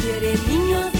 quiere niños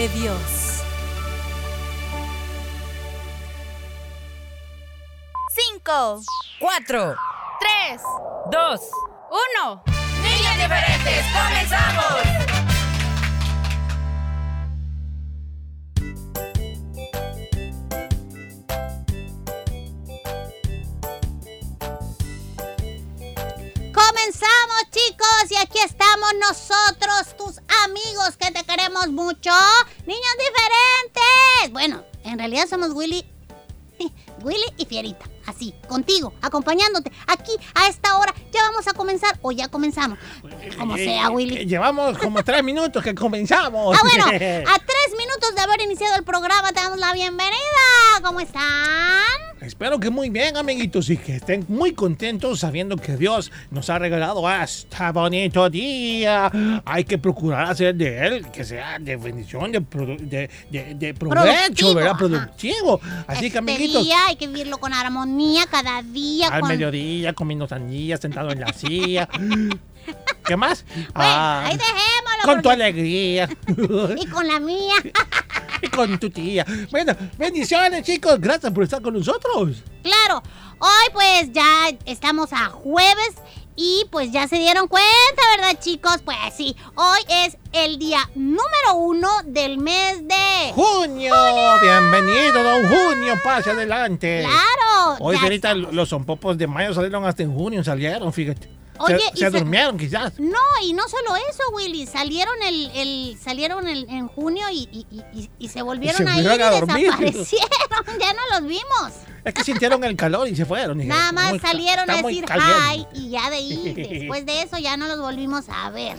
de Dios. Cinco, Cuatro, tres, dos, uno. niños diferentes, comenzamos. Chicos y aquí estamos nosotros, tus amigos que te queremos mucho. Niños diferentes. Bueno, en realidad somos Willy, Willy y Fierita. Así, contigo, acompañándote. Aquí, a esta hora, ya vamos a comenzar o ya comenzamos. Como sea, Eh, Willy. Llevamos como tres minutos que comenzamos. Ah, bueno, a tres minutos de haber iniciado el programa te damos la bienvenida. ¿Cómo están? Espero que muy bien, amiguitos, y que estén muy contentos sabiendo que Dios nos ha regalado este bonito día. Hay que procurar hacer de él que sea de bendición, de, de, de- de provecho, Productivo, ¿verdad? ajá. Productivo. Así que, este amiguitos, día hay que vivirlo con armonía cada día. al mediodía comiendo sandías, sentado en la silla. ¿Qué más? Bueno, Ah, ahí dejémoslo. con tu alegría. Y con la mía. y con tu tía. Bueno, bendiciones, chicos. Gracias por estar con nosotros. Claro, hoy pues ya estamos a jueves y pues ya se dieron cuenta, ¿verdad chicos? Pues sí, hoy es el día número uno del mes de... Junio, bienvenido, don Junio, pase adelante. ¡Claro! Hoy, estamos. los sonpopos de mayo salieron hasta en junio, salieron, fíjate. Oye, se y se se- durmieron quizás. No, y no solo eso, Willy, salieron el, el salieron el- en junio y, y- y- se volvieron a ir y dormir. desaparecieron, ya no los vimos. Es que sintieron el calor y se fueron. Nada más "Muy ca- salieron a decir caliente". hi y ya de ahí, después de eso ya no los volvimos a ver.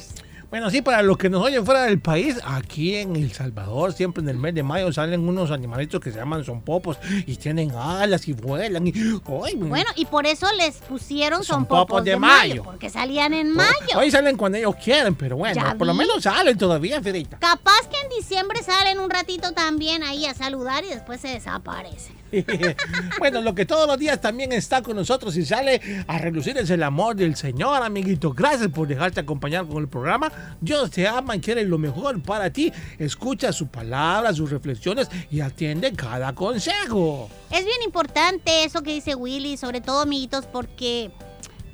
Bueno, sí, para los que nos oyen fuera del país, aquí en El Salvador, siempre en el mes de mayo salen unos animalitos que se llaman sonpopos y tienen alas y vuelan. Y, ¡ay! Bueno, y por eso les pusieron Son son popos popos de de, mayo, mayo. porque salían en mayo. Hoy salen cuando ellos quieren, pero bueno, por lo menos salen todavía, Ferita. Capaz que en diciembre salen un ratito también ahí a saludar y después se desaparecen. bueno, lo que todos los días también está con nosotros y sale a relucir es el amor del Señor, amiguito. Gracias por dejarte acompañar con el programa. Dios te ama y quiere lo mejor para ti. Escucha su palabra, sus reflexiones y atiende cada consejo. Es bien importante eso que dice Willy, sobre todo amiguitos, porque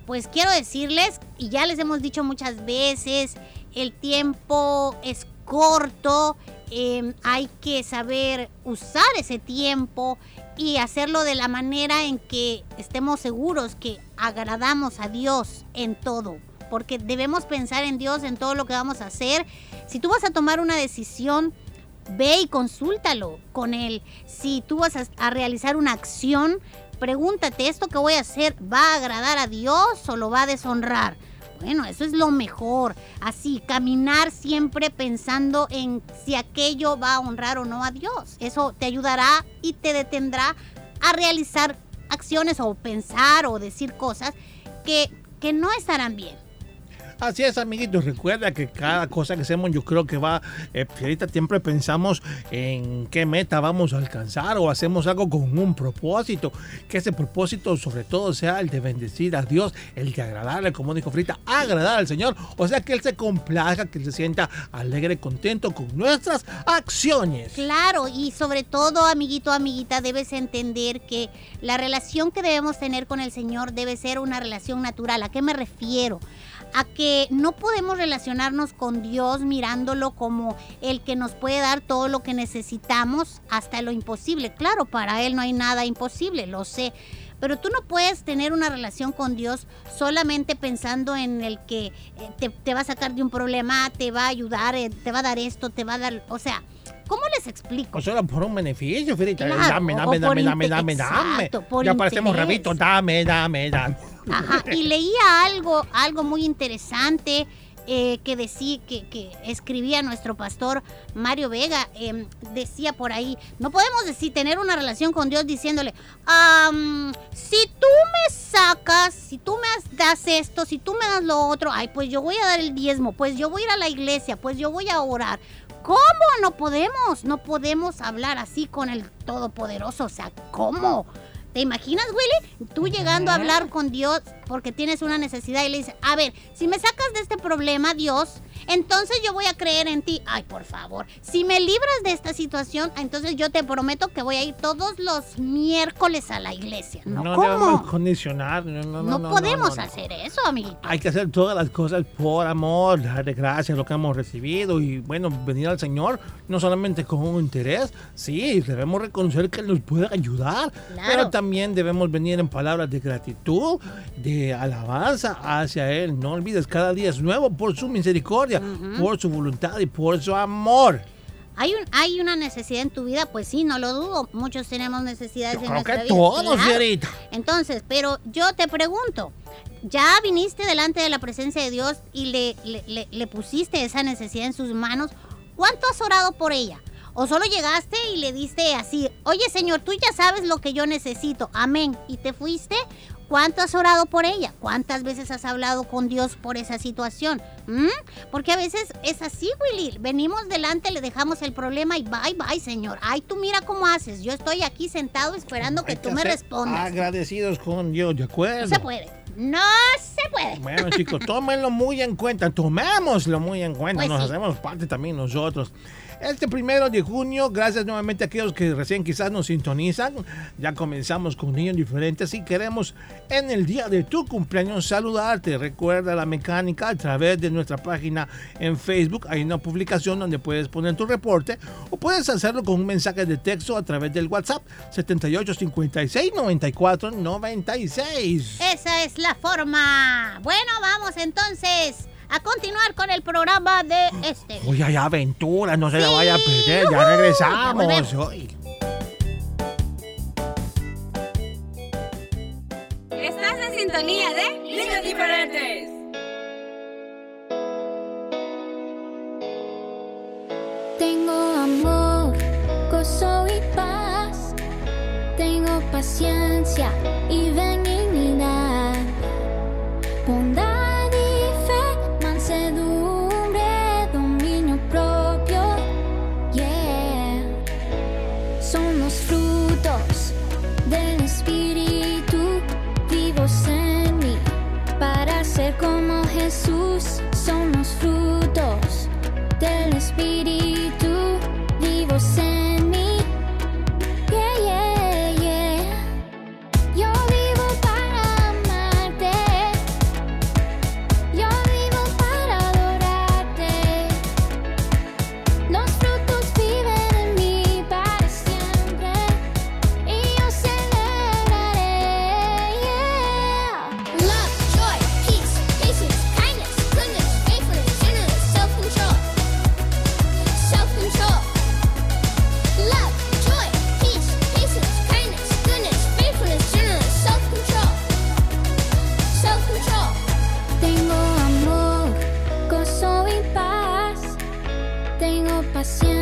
pues quiero decirles, y ya les hemos dicho muchas veces, el tiempo es corto, eh, hay que saber usar ese tiempo y hacerlo de la manera en que estemos seguros que agradamos a Dios en todo. Porque debemos pensar en Dios en todo lo que vamos a hacer. Si tú vas a tomar una decisión, ve y consúltalo con él. Si tú vas a, realizar una acción, pregúntate, ¿esto que voy a hacer va a agradar a Dios o lo va a deshonrar? Bueno, eso es lo mejor. Así, caminar siempre pensando en si aquello va a honrar o no a Dios. Eso te ayudará y te detendrá a realizar acciones o pensar o decir cosas que, que no estarán bien. Así es, amiguitos. Recuerda que cada cosa que hacemos, yo creo que va. Eh, ahorita siempre pensamos en qué meta vamos a alcanzar o hacemos algo con un propósito. Que ese propósito, sobre todo, sea el de bendecir a Dios, el de agradarle, como dijo Frita, agradar al Señor. O sea, que Él se complazca, que Él se sienta alegre contento con nuestras acciones. Claro, y sobre todo, amiguito, amiguita, debes entender que la relación que debemos tener con el Señor debe ser una relación natural. ¿A qué me refiero? A que no podemos relacionarnos con Dios mirándolo como el que nos puede dar todo lo que necesitamos hasta lo imposible. Claro, para Él no hay nada imposible, lo sé. Pero tú no puedes tener una relación con Dios solamente pensando en el que eh, te, va a sacar de un problema, te va a ayudar, eh, te va a dar esto, te va a dar... O sea, ¿cómo les explico? O solo por un beneficio. Claro, dame, dame, dame, dame, dame, dame. Ya parecemos rabitos. Dame, dame, dame. Ajá, y leía algo, algo muy interesante eh, que decía, que, que escribía nuestro pastor Mario Vega. em, decía por ahí, no podemos decir tener una relación con Dios diciéndole, "Am, si tú me sacas, si tú me das esto, si tú me das lo otro, ay, pues yo voy a dar el diezmo, pues yo voy a ir a la iglesia, pues yo voy a orar. ¿Cómo? No podemos, no podemos hablar así con el Todopoderoso, o sea, ¿cómo? ¿Te imaginas, Willy? Tú llegando a hablar con Dios porque tienes una necesidad y le dices, a ver, si me sacas de este problema, Dios, entonces yo voy a creer en ti. Ay, por favor, si me libras de esta situación, entonces yo te prometo que voy a ir todos los miércoles a la iglesia. No, No ¿cómo? condicionar. No, no, No, no, podemos hacer eso, amiguito. Hay que hacer todas las cosas por amor, darle gracias a lo que hemos recibido y bueno, venir al Señor no solamente con un interés, sí, debemos reconocer que Él nos puede ayudar, Claro. pero también debemos venir en palabras de gratitud, de alabanza hacia Él. No olvides, cada día es nuevo por su misericordia, por su voluntad y por su amor. ¿Hay, un, ¿Hay una necesidad en tu vida? Pues sí, no lo dudo. Muchos tenemos necesidades Yo en creo nuestra que vida. todos. Fierita. Entonces, pero yo te pregunto, ¿ya viniste delante de la presencia de Dios y le, le- le- le pusiste esa necesidad en sus manos? ¿Cuánto has orado por ella? ¿O solo llegaste y le diste así, oye Señor, tú ya sabes lo que yo necesito, amén, y te fuiste? ¿Cuánto has orado por ella? ¿Cuántas veces has hablado con Dios por esa situación? ¿Mm? Porque a veces es así, Willy. Venimos delante, le dejamos el problema y bye, bye, Señor. Ay, tú mira cómo haces. Yo estoy aquí sentado esperando que tú me respondas. Agradecidos con Dios, ¿de acuerdo? No se puede. No se puede. Bueno, chicos, tómenlo muy en cuenta, tomémoslo muy en cuenta, Pues nos sí. hacemos parte también nosotros. Este primero de junio, gracias nuevamente a aquellos que recién quizás nos sintonizan. Ya comenzamos con niños diferentes y queremos en el día de tu cumpleaños saludarte. Recuerda la mecánica a través de nuestra página en Facebook. Hay una publicación donde puedes poner tu reporte o puedes hacerlo con un mensaje de texto a través del WhatsApp 7856 94 96. Esa es la forma. Bueno, vamos entonces a continuar con el programa de este. Uy, hay aventura, no se la vaya a perder, ya ya regresamos. Uy. Estás en sintonía de Niños diferentes. Tengo amor, gozo y paz. Tengo paciencia y benignidad. Tengo amor, gozo y paz. Tengo paciencia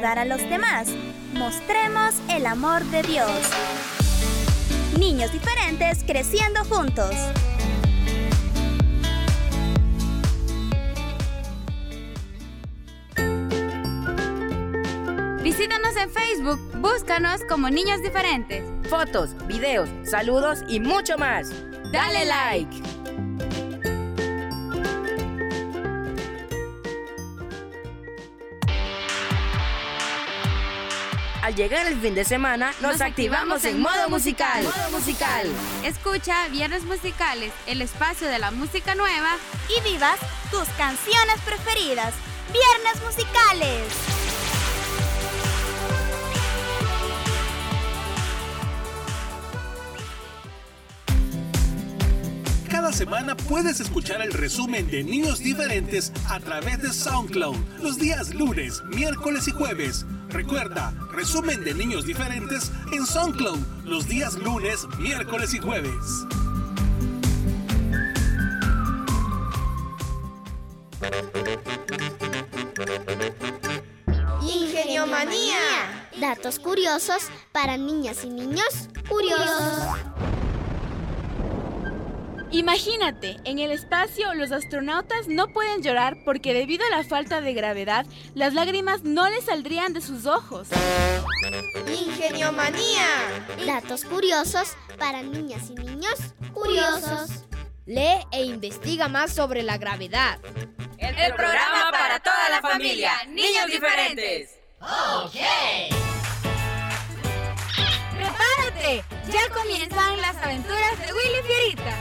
ayudar a los demás. Mostremos el amor de Dios. Niños diferentes creciendo juntos. Visítanos en Facebook, búscanos como Niños Diferentes. Fotos, videos, saludos y mucho más. Dale like. Al llegar el fin de semana, nos, activamos en modo musical. Modo musical. Escucha Viernes Musicales, el espacio de la música nueva. Y vivas tus canciones preferidas. Viernes musicales. Cada semana puedes escuchar el resumen de Niños Diferentes a través de SoundCloud los días lunes, miércoles y jueves. Recuerda, resumen de Niños Diferentes en SoundCloud los días lunes, miércoles y jueves. Ingenio Manía. Datos curiosos para niñas y niños curiosos. Imagínate, en el espacio los astronautas no pueden llorar porque debido a la falta de gravedad, las lágrimas no les saldrían de sus ojos. Ingenio Manía. Datos curiosos para niñas y niños curiosos. Lee e investiga más sobre la gravedad. El programa para toda la familia. Niños diferentes. ¡Prepárate! Ya comienzan las aventuras de Willy Fierita.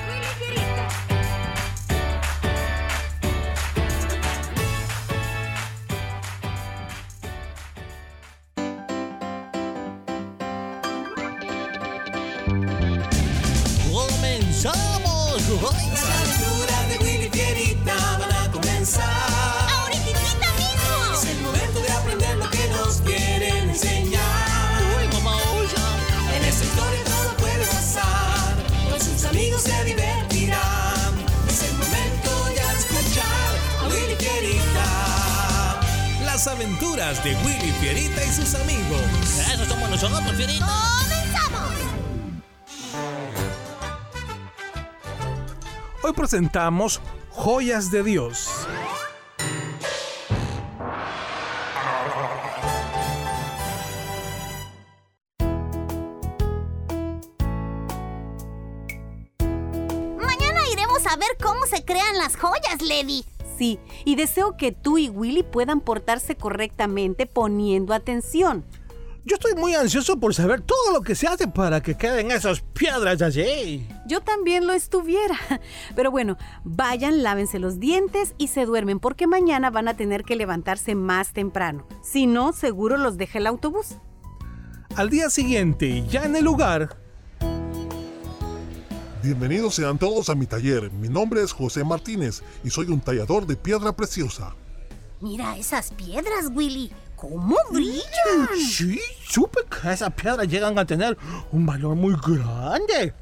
Las aventuras de Willy Fierita van a comenzar. ¡Ahorita mismo! Es el momento de aprender lo que nos quieren enseñar. En esta historia todo puede pasar. Con sus amigos se divertirán. Es el momento de escuchar a Willy Fierita. Las aventuras de Willy Fierita y sus amigos. Eso somos nosotros, Fierita. Hoy presentamos Joyas de Dios. Mañana iremos a ver cómo se crean las joyas, Lady. Sí, y deseo que tú y Willy puedan portarse correctamente poniendo atención. Yo estoy muy ansioso por saber todo lo que se hace para que queden esas piedras allí. Yo también lo estuviera. Pero bueno, vayan, lávense los dientes y se duermen porque mañana van a tener que levantarse más temprano. Si no, seguro los deja el autobús. Al día siguiente, ya en el lugar, Bienvenidos sean todos a mi taller. Mi nombre es José Martínez y soy un tallador de piedra preciosa. Mira esas piedras, Willy. ¿Cómo brillan? sí, supe que esas piedras llegan a tener un valor muy grande.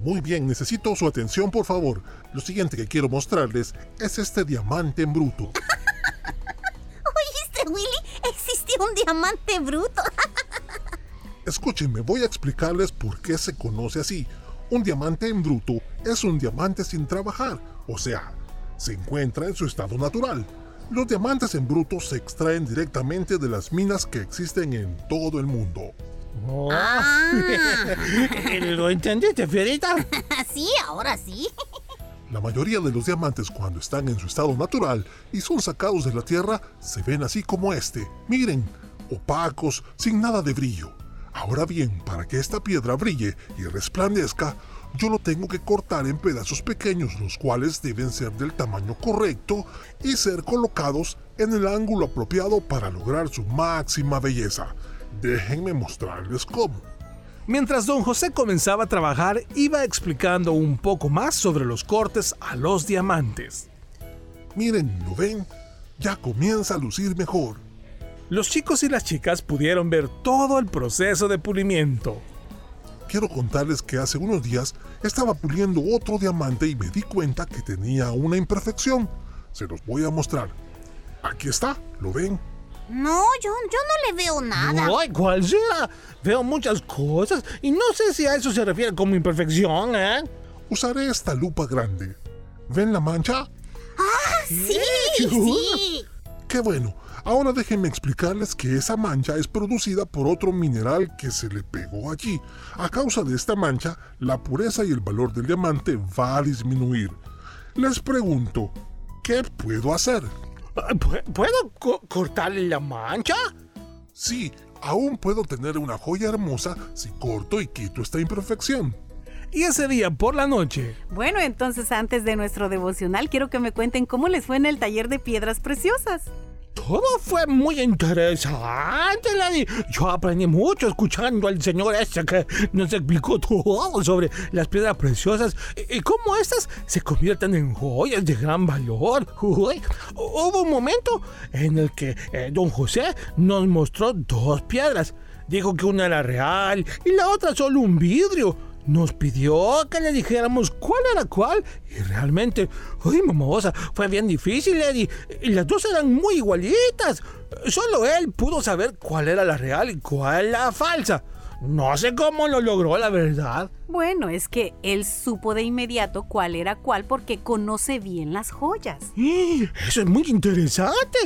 Muy bien, necesito su atención por favor. Lo siguiente que quiero mostrarles es este diamante en bruto. ¿Oíste, Willy? Existe un diamante bruto. Escúchenme, voy a explicarles por qué se conoce así. Un diamante en bruto es un diamante sin trabajar, o sea, se encuentra en su estado natural. Los diamantes en bruto se extraen directamente de las minas que existen en todo el mundo. Oh. Ah. ¿Lo entendiste, Fierita? sí, ahora sí. La mayoría de los diamantes cuando están en su estado natural y son sacados de la tierra se ven así como este. Miren, opacos, sin nada de brillo. Ahora bien, para que esta piedra brille y resplandezca, yo lo tengo que cortar en pedazos pequeños, los cuales deben ser del tamaño correcto y ser colocados en el ángulo apropiado para lograr su máxima belleza. Déjenme mostrarles cómo. Mientras don José comenzaba a trabajar, iba explicando un poco más sobre los cortes a los diamantes. Miren, ¿lo ven? Ya comienza a lucir mejor. Los chicos y las chicas pudieron ver todo el proceso de pulimiento. Quiero contarles que hace unos días estaba puliendo otro diamante y me di cuenta que tenía una imperfección. Se los voy a mostrar. Aquí está, ¿lo ven? No, yo, yo no le veo nada. Ay, ¿cuál será? Veo muchas cosas y no sé si a eso se refiere como imperfección, ¿eh? Usaré esta lupa grande. ¿Ven la mancha? ¡Ah, sí! ¡Sí! Qué bueno. Ahora déjenme explicarles que esa mancha es producida por otro mineral que se le pegó allí. A causa de esta mancha, la pureza y el valor del diamante va a disminuir. Les pregunto, ¿qué puedo hacer? ¿Puedo co cortarle la mancha? Sí, aún puedo tener una joya hermosa si corto y quito esta imperfección. Y ese día por la noche. Bueno, entonces antes de nuestro devocional quiero que me cuenten cómo les fue en el taller de piedras preciosas. Todo fue muy interesante, Lady. Yo aprendí mucho escuchando al señor este que nos explicó todo sobre las piedras preciosas y cómo estas se convierten en joyas de gran valor. Hubo un momento en el que eh, don José nos mostró dos piedras. Dijo que una era real y la otra solo un vidrio nos pidió que le dijéramos cuál era cuál y realmente, uy, mamosa, fue bien difícil, Eddie. Y las dos eran muy igualitas. Solo él pudo saber cuál era la real y cuál la falsa. No sé cómo lo logró, la verdad. Bueno, es que él supo de inmediato cuál era cuál porque conoce bien las joyas. Eso es muy interesante.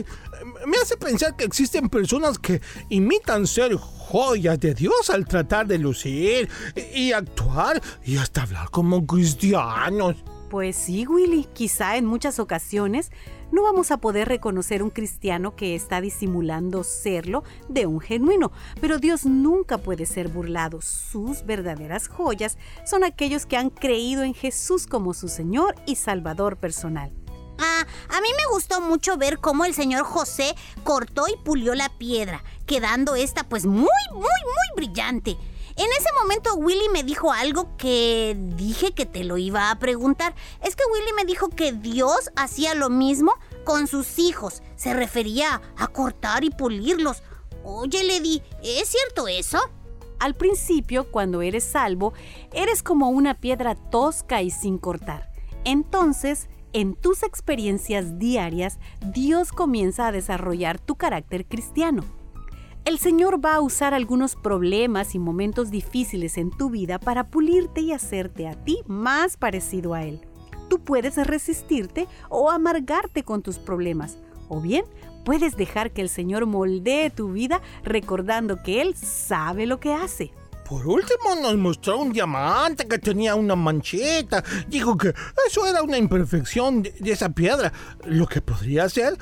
Me hace pensar que existen personas que imitan ser joyas de Dios al tratar de lucir y actuar y hasta hablar como cristianos. Pues sí, Willy, quizá en muchas ocasiones no vamos a poder reconocer un cristiano que está disimulando serlo de un genuino, pero Dios nunca puede ser burlado. Sus verdaderas joyas son aquellos que han creído en Jesús como su Señor y Salvador personal. Ah, a mí me gustó mucho ver cómo el señor José cortó y pulió la piedra, quedando esta pues muy, muy, muy brillante. En ese momento Willy me dijo algo que dije que te lo iba a preguntar. Es que Willy me dijo que Dios hacía lo mismo con sus hijos. Se refería a cortar y pulirlos. Oye, Lady, ¿es cierto eso? Al principio, cuando eres salvo, eres como una piedra tosca y sin cortar. Entonces, en tus experiencias diarias, Dios comienza a desarrollar tu carácter cristiano. El Señor va a usar algunos problemas y momentos difíciles en tu vida para pulirte y hacerte a ti más parecido a Él. Tú puedes resistirte o amargarte con tus problemas, o bien puedes dejar que el Señor moldee tu vida recordando que Él sabe lo que hace. Por último nos mostró un diamante que tenía una manchita. Dijo que eso era una imperfección de, de esa piedra, lo que podría ser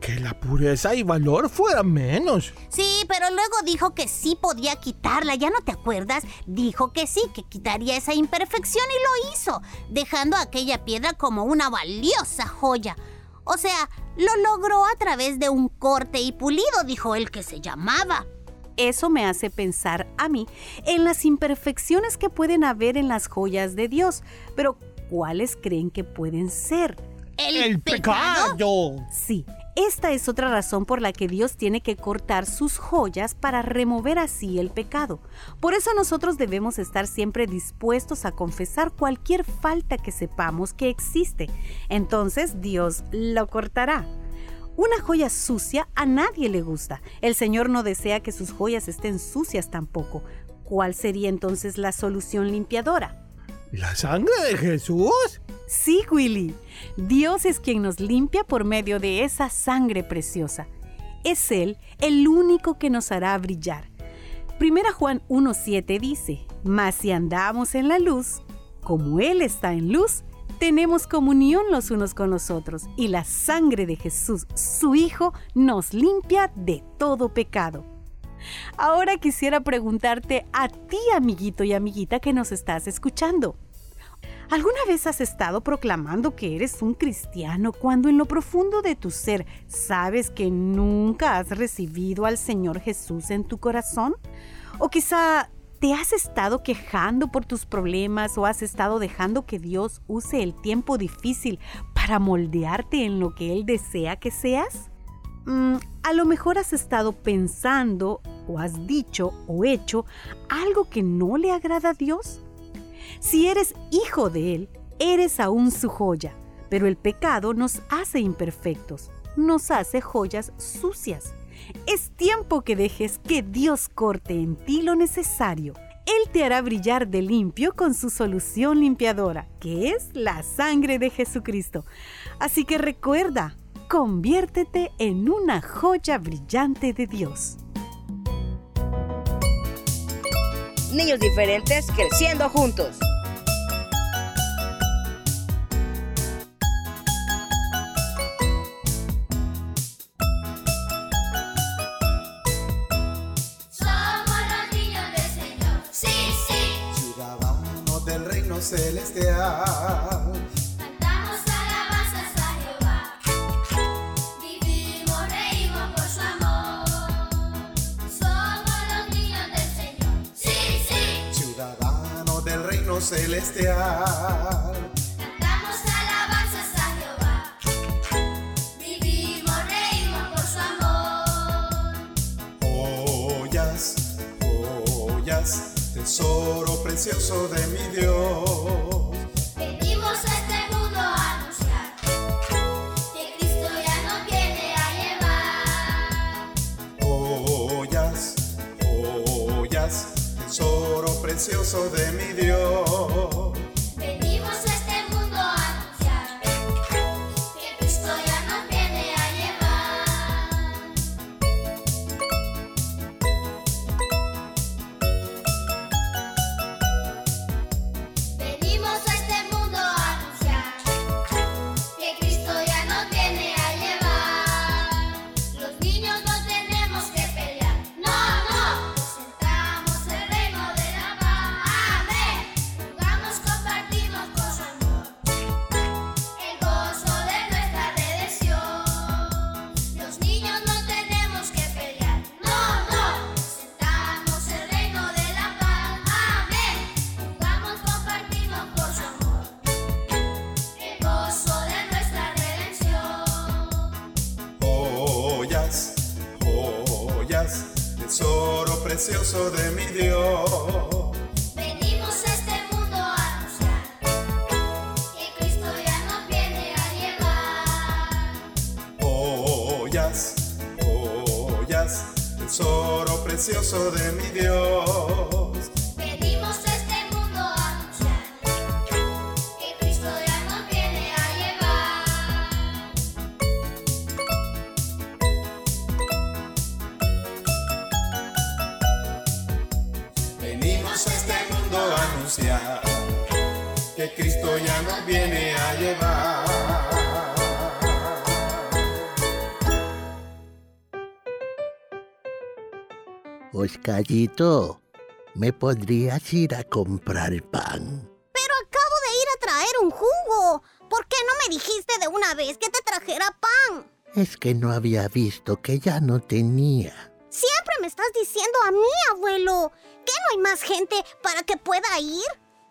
que la pureza y valor fueran menos. Sí, pero luego dijo que sí podía quitarla, ¿ya no te acuerdas? Dijo que sí, que quitaría esa imperfección y lo hizo, dejando aquella piedra como una valiosa joya. O sea, lo logró a través de un corte y pulido, dijo él que se llamaba. Eso me hace pensar a mí en las imperfecciones que pueden haber en las joyas de Dios, pero ¿cuáles creen que pueden ser? ¿El, El pecado. Sí, esta es otra razón por la que Dios tiene que cortar sus joyas para remover así el pecado. Por eso nosotros debemos estar siempre dispuestos a confesar cualquier falta que sepamos que existe. Entonces Dios lo cortará. Una joya sucia a nadie le gusta. El Señor no desea que sus joyas estén sucias tampoco. ¿Cuál sería entonces la solución limpiadora? ¿La sangre de Jesús? Sí, Willy. Dios es quien nos limpia por medio de esa sangre preciosa. Es Él el único que nos hará brillar. Primera Juan 1.7 dice, Mas si andamos en la luz, como Él está en luz, tenemos comunión los unos con los otros y la sangre de Jesús, su Hijo, nos limpia de todo pecado. Ahora quisiera preguntarte a ti, amiguito y amiguita que nos estás escuchando. ¿Alguna vez has estado proclamando que eres un cristiano cuando en lo profundo de tu ser sabes que nunca has recibido al Señor Jesús en tu corazón? ¿O quizá te has estado quejando por tus problemas o has estado dejando que Dios use el tiempo difícil para moldearte en lo que Él desea que seas? Mm, a lo mejor has estado pensando o has dicho o hecho algo que no le agrada a Dios. Si eres hijo de Él, eres aún su joya, pero el pecado nos hace imperfectos, nos hace joyas sucias. Es tiempo que dejes que Dios corte en ti lo necesario. Él te hará brillar de limpio con su solución limpiadora, que es la sangre de Jesucristo. Así que recuerda, conviértete en una joya brillante de Dios. Niños diferentes creciendo juntos. Somos celestial. Cantamos alabanzas a Jehová. Vivimos, reímos por su amor. Joyas, joyas, tesoro precioso de mi Dios. Que Cristo ya nos viene a llevar. Oscarito, ¿me podrías ir a comprar pan? Pero acabo de ir a traer un jugo. ¿Por qué no me dijiste de una vez que te trajera pan? Es que no había visto que ya no tenía. Siempre me estás diciendo a mí, abuelo, que no hay más gente para que pueda ir.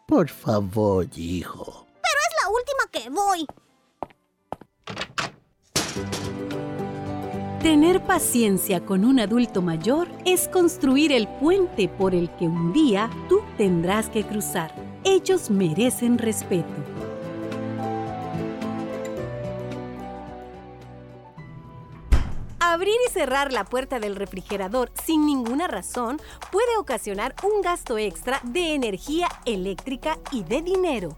Por favor, hijo. Pero es la última que voy. Tener paciencia con un adulto mayor es construir el puente por el que un día tú tendrás que cruzar. Ellos merecen respeto. Abrir y cerrar la puerta del refrigerador sin ninguna razón puede ocasionar un gasto extra de energía eléctrica y de dinero.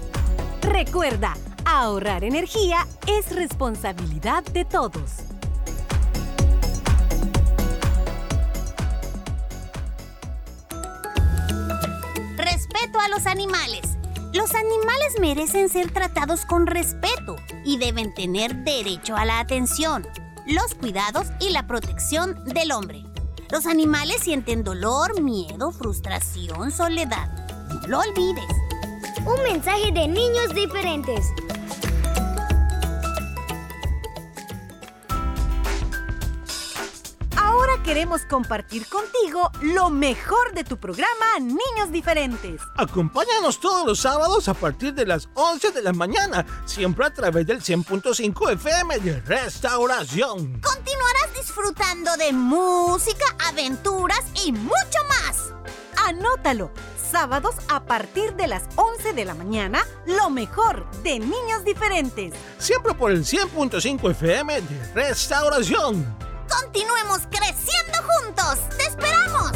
Recuerda, ahorrar energía es responsabilidad de todos. Respeto a los animales. Los animales merecen ser tratados con respeto y deben tener derecho a la atención, los cuidados y la protección del hombre. Los animales sienten dolor, miedo, frustración, soledad. No lo olvides. Un mensaje de niños diferentes. Ahora queremos compartir contigo lo mejor de tu programa Niños Diferentes. Acompáñanos todos los sábados a partir de las 11 de la mañana, siempre a través del 100.5 FM de Restauración. Continuarás disfrutando de música, aventuras y mucho más. Anótalo. Sábados a partir de las 11 de la mañana, lo mejor de Niños Diferentes. Siempre por el 100.5 FM de Restauración. Continuemos creciendo juntos. ¡Te esperamos!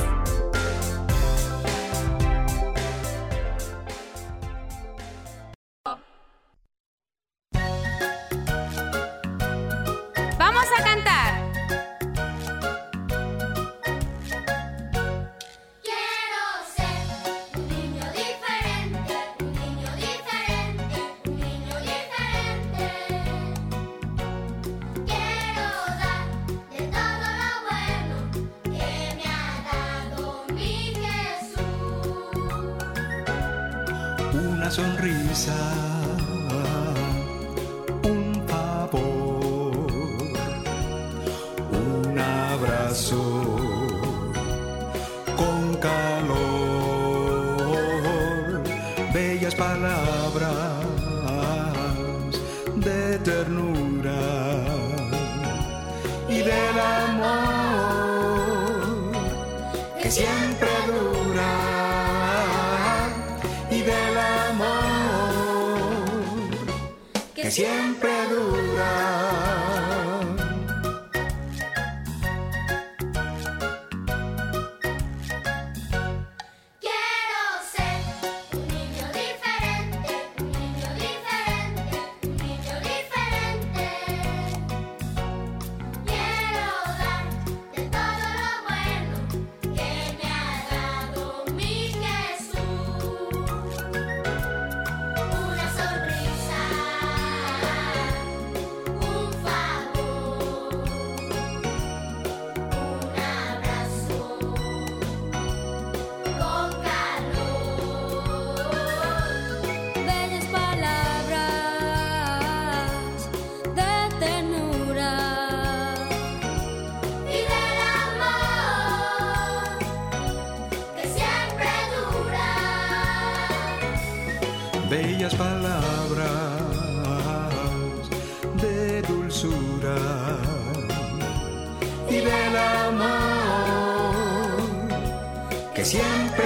Vamos a cantar. Sonrisa, bellas palabras de dulzura y del amor que siempre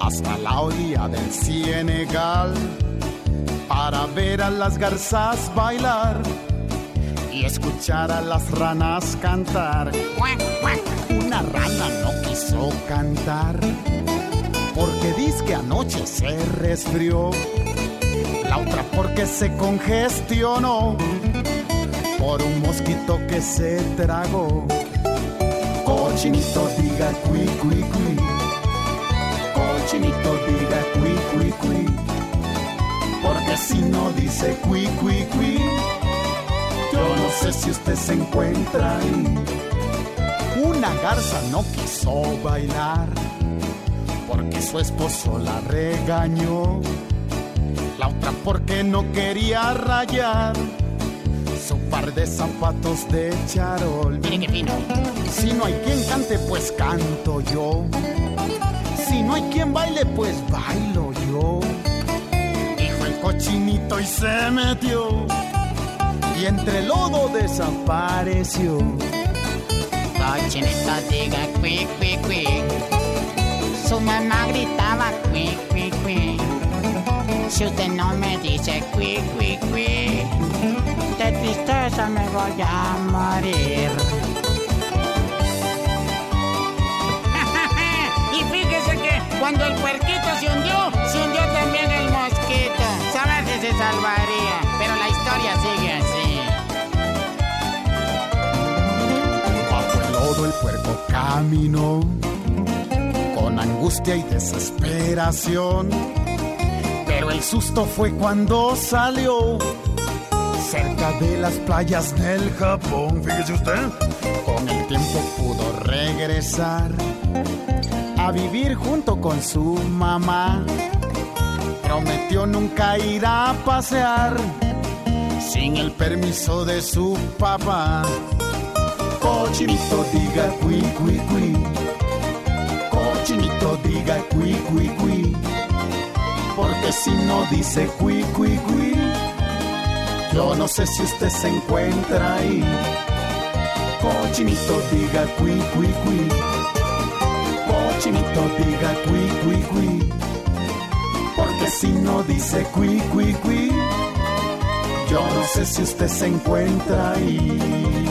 Hasta la orilla del Senegal para ver a las garzas bailar y escuchar a las ranas cantar. Una rana no quiso cantar porque dice que anoche se resfrió. La otra porque se congestionó por un mosquito que se tragó. Cochinito diga cui cui cui. Cochinito diga cui cui cui. Porque si no dice cui cui cui, yo no sé si usted se encuentra ahí. Una garza no quiso bailar porque su esposo la regañó. La otra porque no quería rayar su par de zapatos de charol. Miren qué fino. Si no hay quien cante, pues canto yo. Si no hay quien baile, pues bailo yo. Dijo el cochinito y se metió. Y entre lodo desapareció. Cochinito diga cui cui cui. Su mamá gritaba cui cui cui. Si usted no me dice cui cui cui, de tristeza me voy a morir. Cuando el puerquito se hundió, se hundió también el mosquito. Sabe si se salvaría, pero la historia sigue así. Bajo el lodo el puerco caminó con angustia y desesperación. Pero el susto fue cuando salió cerca de las playas del Japón. Fíjese usted. Con el tiempo pudo regresar vivir junto con su mamá. Prometió nunca ir a pasear sin el permiso de su papá. Cochinito diga cui cui cui. Cochinito diga cui cui cui. Porque si no dice cui cui cui, yo no sé si usted se encuentra ahí. Cochinito diga cui cui cui. Cochinito diga cui cui cui. Porque si no dice cui cui cui, yo no sé si usted se encuentra ahí.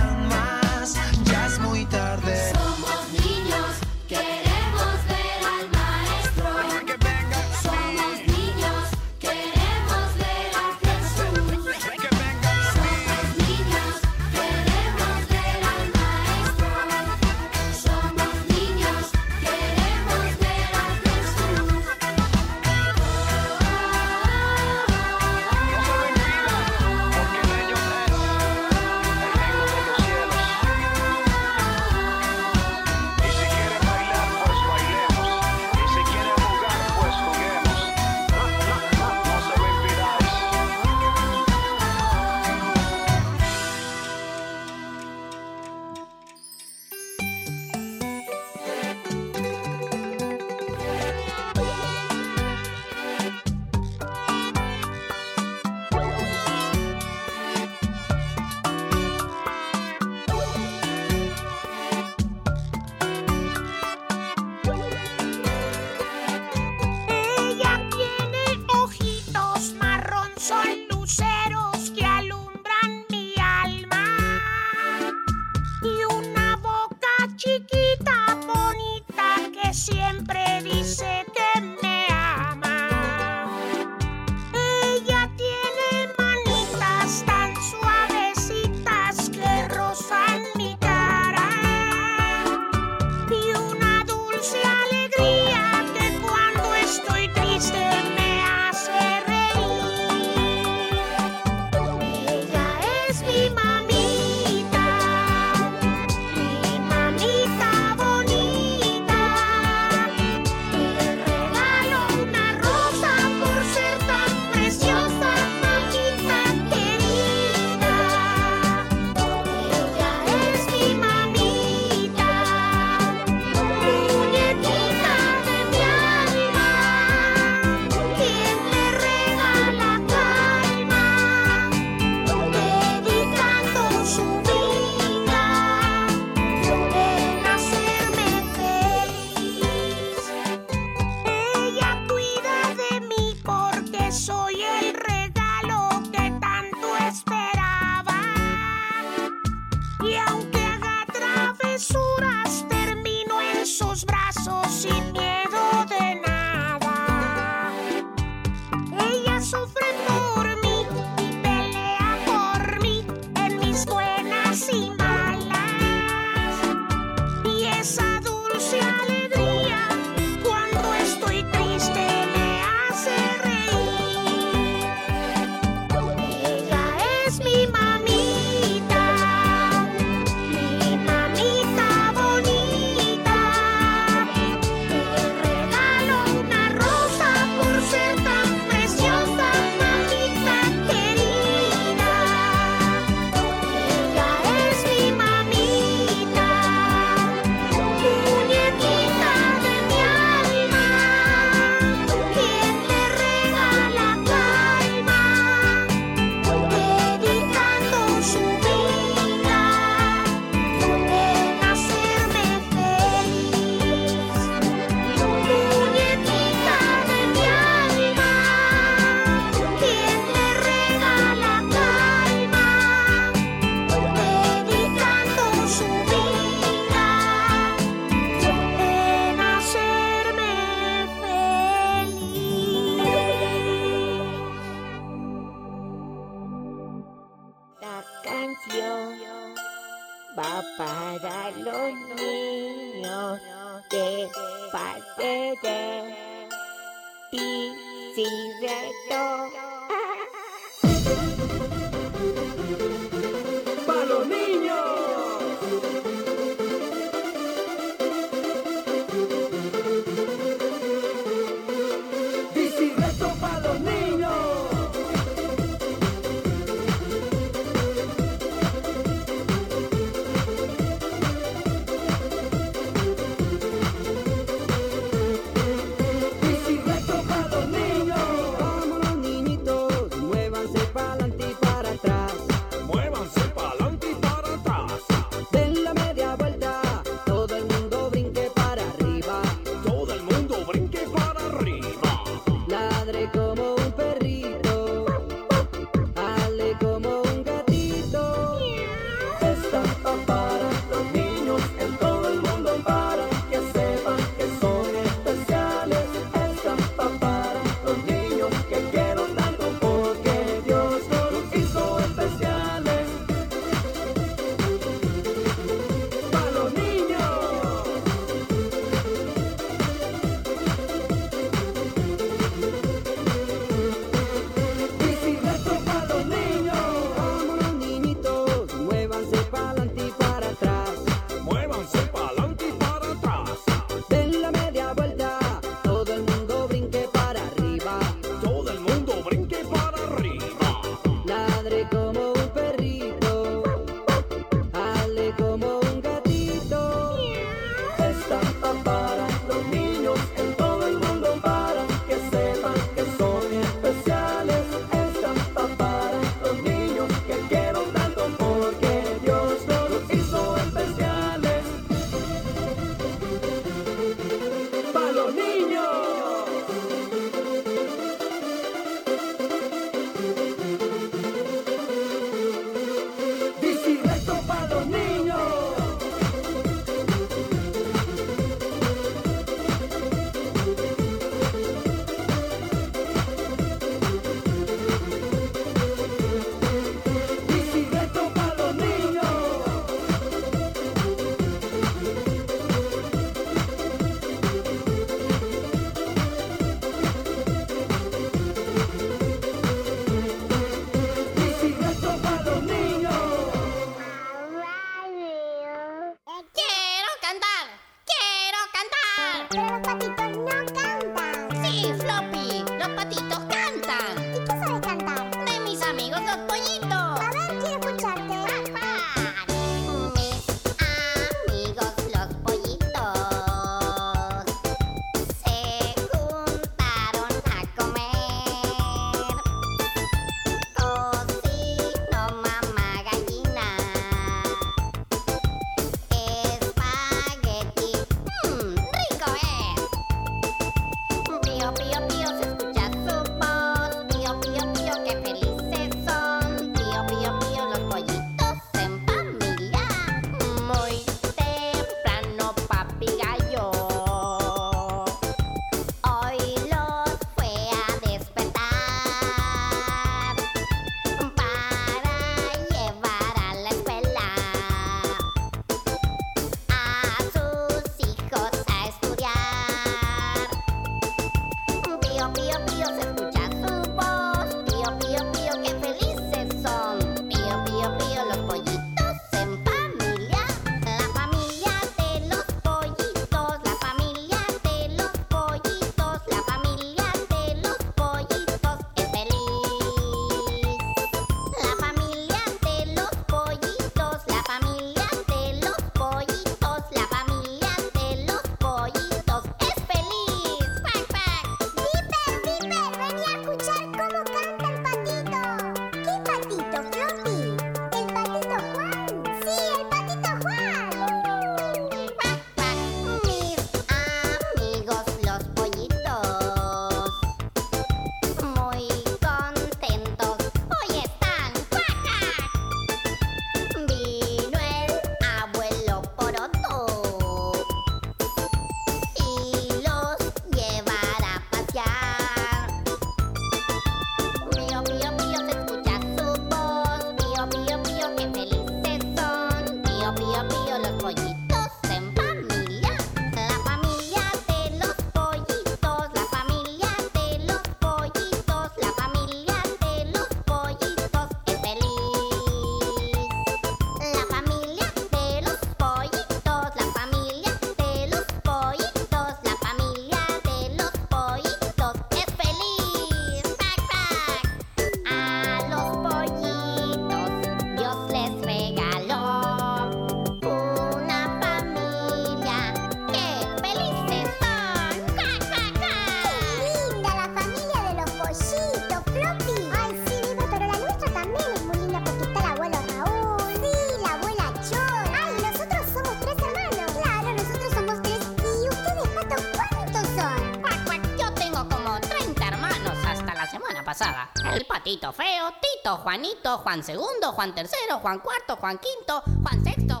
Patito feo, Tito, Juanito, Juan segundo, Juan tercero, Juan cuarto, Juan quinto, Juan sexto.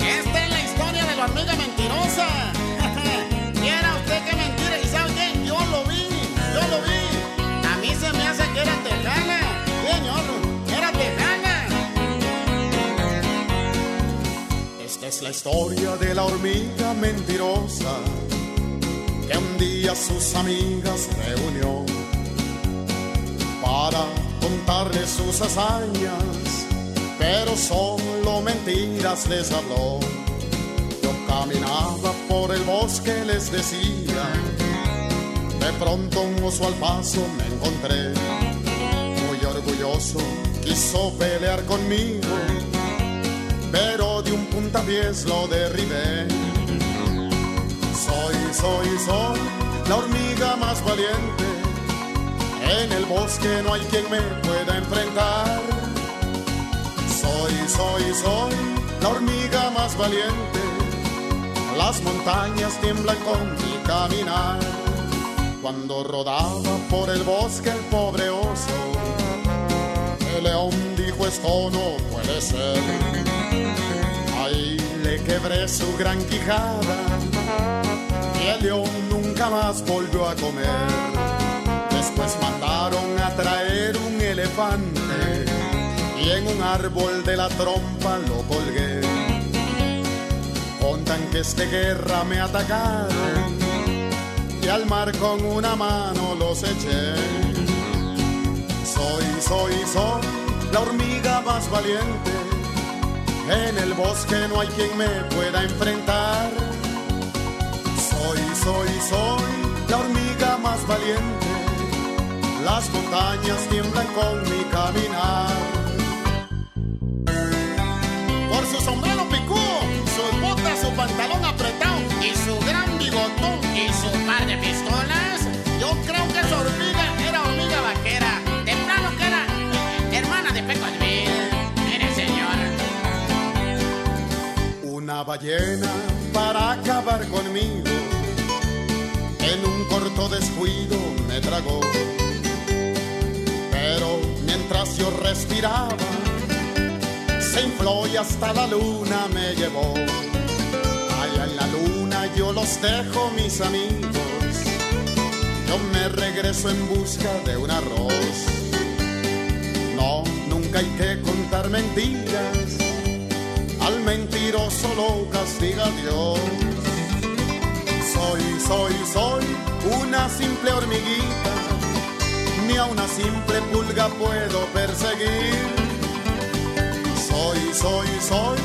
Esta es la historia de la hormiga mentirosa. Quiera usted que mentira y sabe qué, yo lo vi, yo lo vi. A mí se me hace que era tejana. Señor, era tejana. Esta es la historia de la hormiga mentirosa día sus amigas reunió para contarle sus hazañas, pero solo mentiras les habló. Yo caminaba por el bosque, les decía, de pronto un oso al paso me encontré, muy orgulloso, quiso pelear conmigo, pero de un puntapiés lo derribé. Soy, soy, soy la hormiga más valiente. En el bosque no hay quien me pueda enfrentar. Soy, soy, soy la hormiga más valiente. Las montañas tiemblan con mi caminar. Cuando rodaba por el bosque el pobre oso, el león dijo esto no puede ser. Ahí le quebré su gran quijada el león nunca más volvió a comer. Después mandaron a traer un elefante y en un árbol de la trompa lo colgué. Con tanques de guerra me atacaron y al mar con una mano los eché. Soy, soy, soy la hormiga más valiente. En el bosque no hay quien me pueda enfrentar. Soy, soy, la hormiga más valiente. Las montañas tiemblan con mi caminar. Por su sombrero picudo, sus botas, su pantalón apretado y su gran bigotón y su par de pistolas, yo creo que su hormiga era hormiga vaquera. De plano que era hermana de Pecosville. Mire, señor. Una ballena para acabar conmigo. En un corto descuido me tragó. Pero mientras yo respiraba, se infló y hasta la luna me llevó. Allá en la luna yo los dejo, mis amigos. Yo me regreso en busca de un arroz. No, nunca hay que contar mentiras. Al mentiroso lo castiga Dios. Soy, soy, soy una simple hormiguita. Ni a una simple pulga puedo perseguir. Soy, soy, soy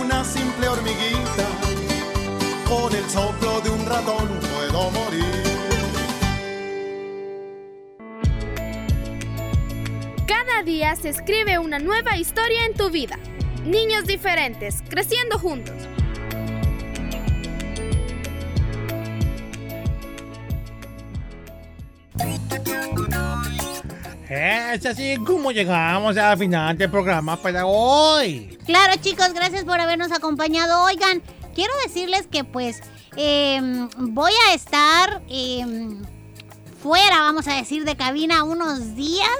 una simple hormiguita. Con el soplo de un ratón puedo morir. Cada día se escribe una nueva historia en tu vida. Niños diferentes, creciendo juntos. Es así como llegamos al final del programa para hoy. Claro, chicos, gracias por habernos acompañado. Oigan, quiero decirles que pues em, voy a estar em, fuera, vamos a decir, de cabina unos días.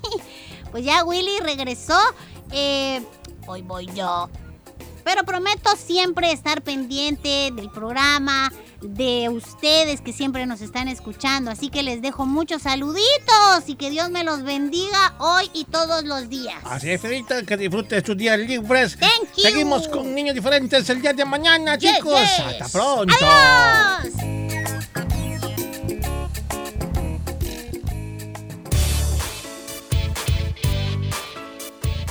pues ya Willy regresó. Eh, hoy voy yo. Pero prometo siempre estar pendiente del programa, de ustedes que siempre nos están escuchando. Así que les dejo muchos saluditos y que Dios me los bendiga hoy y todos los días. Así es, Fedita, que disfrutes tus días libres. Thank you. Seguimos con niños diferentes el día de mañana, Yes, chicos. yes. Hasta pronto. ¡Adiós!